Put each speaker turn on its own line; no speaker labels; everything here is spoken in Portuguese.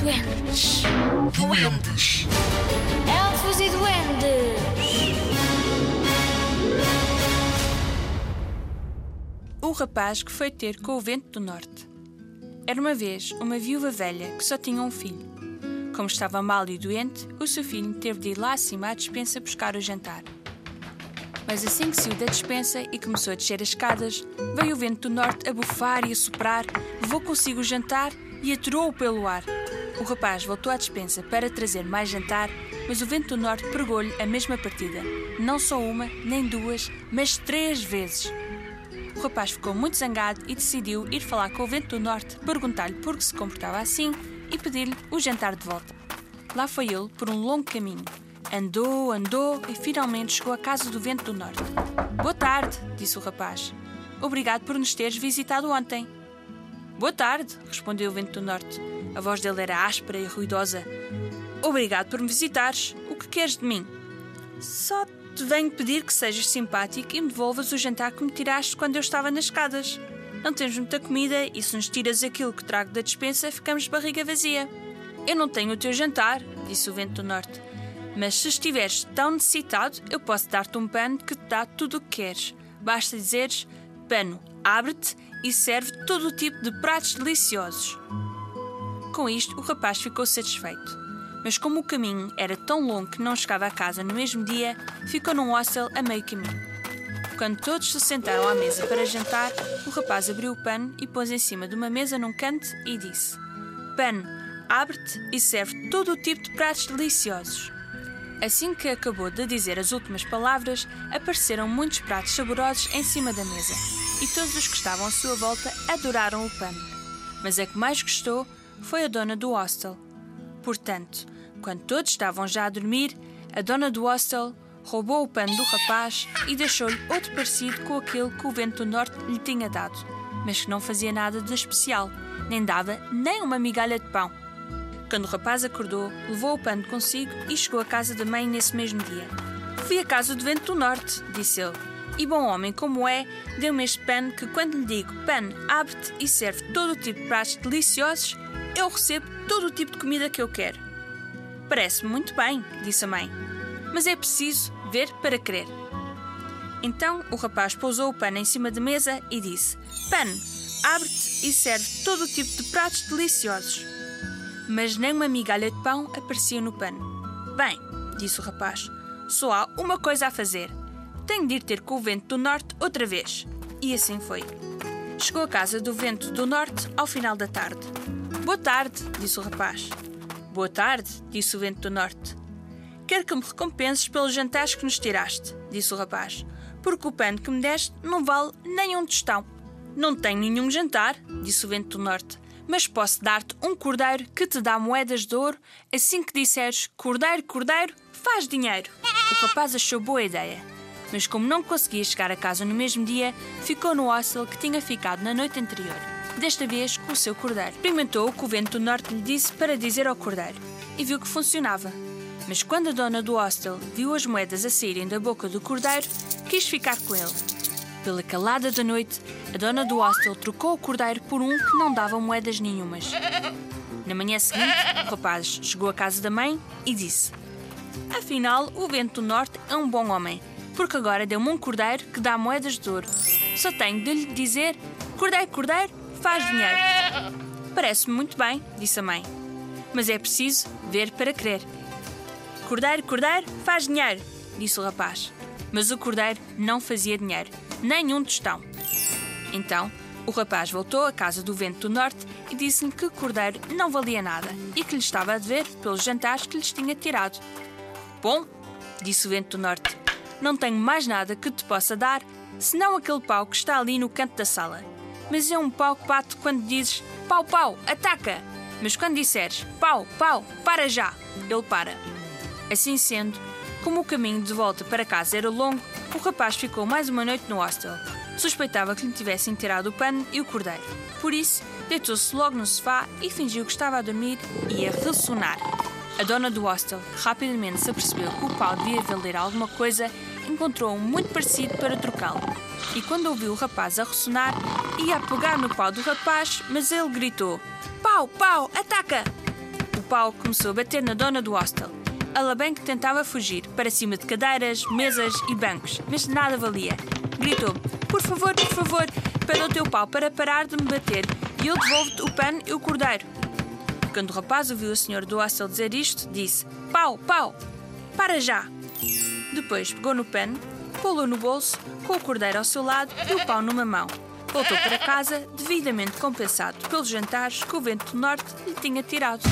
Duendes.
Duendes.
Elfos e duendes.
O rapaz que foi ter com o vento do norte. Era uma vez uma viúva velha que só tinha um filho. Como estava mal e doente, o seu filho teve de ir lá acima à despensa buscar o jantar. Mas assim que saiu da despensa e começou a descer as escadas, veio o vento do norte a bufar e a soprar, levou consigo o jantar e atirou-o pelo ar. O rapaz voltou à despensa para trazer mais jantar, mas o vento do norte pregou-lhe a mesma partida. Não só uma, nem duas, mas três vezes. O rapaz ficou muito zangado e decidiu ir falar com o vento do norte, perguntar-lhe por que se comportava assim e pedir-lhe o jantar de volta. Lá foi ele por um longo caminho. Andou, andou e finalmente chegou à casa do vento do norte. Boa tarde, disse o rapaz. Obrigado por nos teres visitado ontem. Boa tarde, respondeu o vento do norte. A voz dele era áspera e ruidosa. Obrigado por me visitares. O que queres de mim? Só te venho pedir que sejas simpático e me devolvas o jantar que me tiraste quando eu estava nas escadas. Não temos muita comida e se nos tiras aquilo que trago da despensa, ficamos de barriga vazia. Eu não tenho o teu jantar, disse o vento do norte. Mas se estiveres tão necessitado, eu posso dar-te um pano que te dá tudo o que queres. Basta dizeres: pano, abre-te e serve todo o tipo de pratos deliciosos. Com isto, o rapaz ficou satisfeito. Mas como o caminho era tão longo que não chegava a casa no mesmo dia, ficou num hostel a meio caminho. Quando todos se sentaram à mesa para jantar, o rapaz abriu o pano e pôs em cima de uma mesa num canto e disse: Pano, abre-te e serve todo o tipo de pratos deliciosos. Assim que acabou de dizer as últimas palavras, apareceram muitos pratos saborosos em cima da mesa, e todos os que estavam à sua volta adoraram o pano. Mas a que mais gostou foi a dona do hostel. Portanto, quando todos estavam já a dormir, a dona do hostel roubou o pano do rapaz e deixou-lhe outro parecido com aquele que o vento do norte lhe tinha dado, mas que não fazia nada de especial, nem dava nem uma migalha de pão. Quando o rapaz acordou, levou o pano consigo e chegou à casa da mãe nesse mesmo dia. Fui à casa do vento do norte, disse ele. E bom homem como é, deu-me este pano que quando lhe digo pano, abre-te e serve todo o tipo de pratos deliciosos, eu recebo todo o tipo de comida que eu quero. Parece-me muito bem, disse a mãe. Mas é preciso ver para crer. Então o rapaz pousou o pano em cima da mesa e disse: Pano, abre-te e serve todo o tipo de pratos deliciosos. Mas nem uma migalha de pão aparecia no pano. Bem, disse o rapaz, só há uma coisa a fazer. Tenho de ir ter com o vento do norte outra vez. E assim foi. Chegou à casa do vento do norte ao final da tarde. Boa tarde, disse o rapaz. Boa tarde, disse o vento do norte. Quero que me recompenses pelos jantares que nos tiraste, disse o rapaz, porque o pano que me deste não vale nem um tostão. Não tenho nenhum jantar, disse o vento do norte, mas posso dar-te um cordeiro que te dá moedas de ouro assim que disseres cordeiro, cordeiro, faz dinheiro. O rapaz achou boa ideia, mas como não conseguia chegar a casa no mesmo dia, ficou no hostel que tinha ficado na noite anterior, desta vez com o seu cordeiro. Experimentou o que o vento do norte lhe disse para dizer ao cordeiro e viu que funcionava. Mas quando a dona do hostel viu as moedas a saírem da boca do cordeiro, quis ficar com ele. Pela calada da noite, a dona do hostel trocou o cordeiro por um que não dava moedas nenhumas. Na manhã seguinte, o rapaz chegou à casa da mãe e disse: Afinal, o vento do norte é um bom homem, porque agora deu-me um cordeiro que dá moedas de ouro. Só tenho de lhe dizer: Cordeiro, cordeiro, faz dinheiro. Parece-me muito bem, disse a mãe. Mas é preciso ver para crer. Cordeiro, cordeiro, faz dinheiro, disse o rapaz. Mas o cordeiro não fazia dinheiro, nem um tostão. Então, o rapaz voltou à casa do vento do norte e disse-lhe que o cordeiro não valia nada e que lhe estava a dever pelos jantares que lhes tinha tirado. Bom, disse o vento do norte, não tenho mais nada que te possa dar senão aquele pau que está ali no canto da sala. Mas é um pau que bate quando dizes pau, pau, ataca! Mas quando disseres pau, pau, para já, ele para. Assim sendo, como o caminho de volta para casa era longo, o rapaz ficou mais uma noite no hostel. Suspeitava que lhe tivessem tirado o pano e o cordeiro. Por isso, deitou-se logo no sofá e fingiu que estava a dormir e a ressonar. A dona do hostel rapidamente se apercebeu que o pau devia valer alguma coisa encontrou um muito parecido para trocá-lo. E quando ouviu o rapaz a ressonar, ia a pegar no pau do rapaz, mas ele gritou: Pau, pau, ataca! O pau começou a bater na dona do hostel. Ela bem que tentava fugir, para cima de cadeiras, mesas e bancos, mas nada valia. Gritou: Por favor, por favor, pede ao teu pau para parar de me bater e eu devolvo-te o pano e o cordeiro. Quando o rapaz ouviu o senhor do hostel dizer isto, disse: Pau, pau, para já! Depois pegou no pano, pô-lo no bolso, com o cordeiro ao seu lado e o pau numa mão. Voltou para casa devidamente compensado pelos jantares que o vento do norte lhe tinha tirado.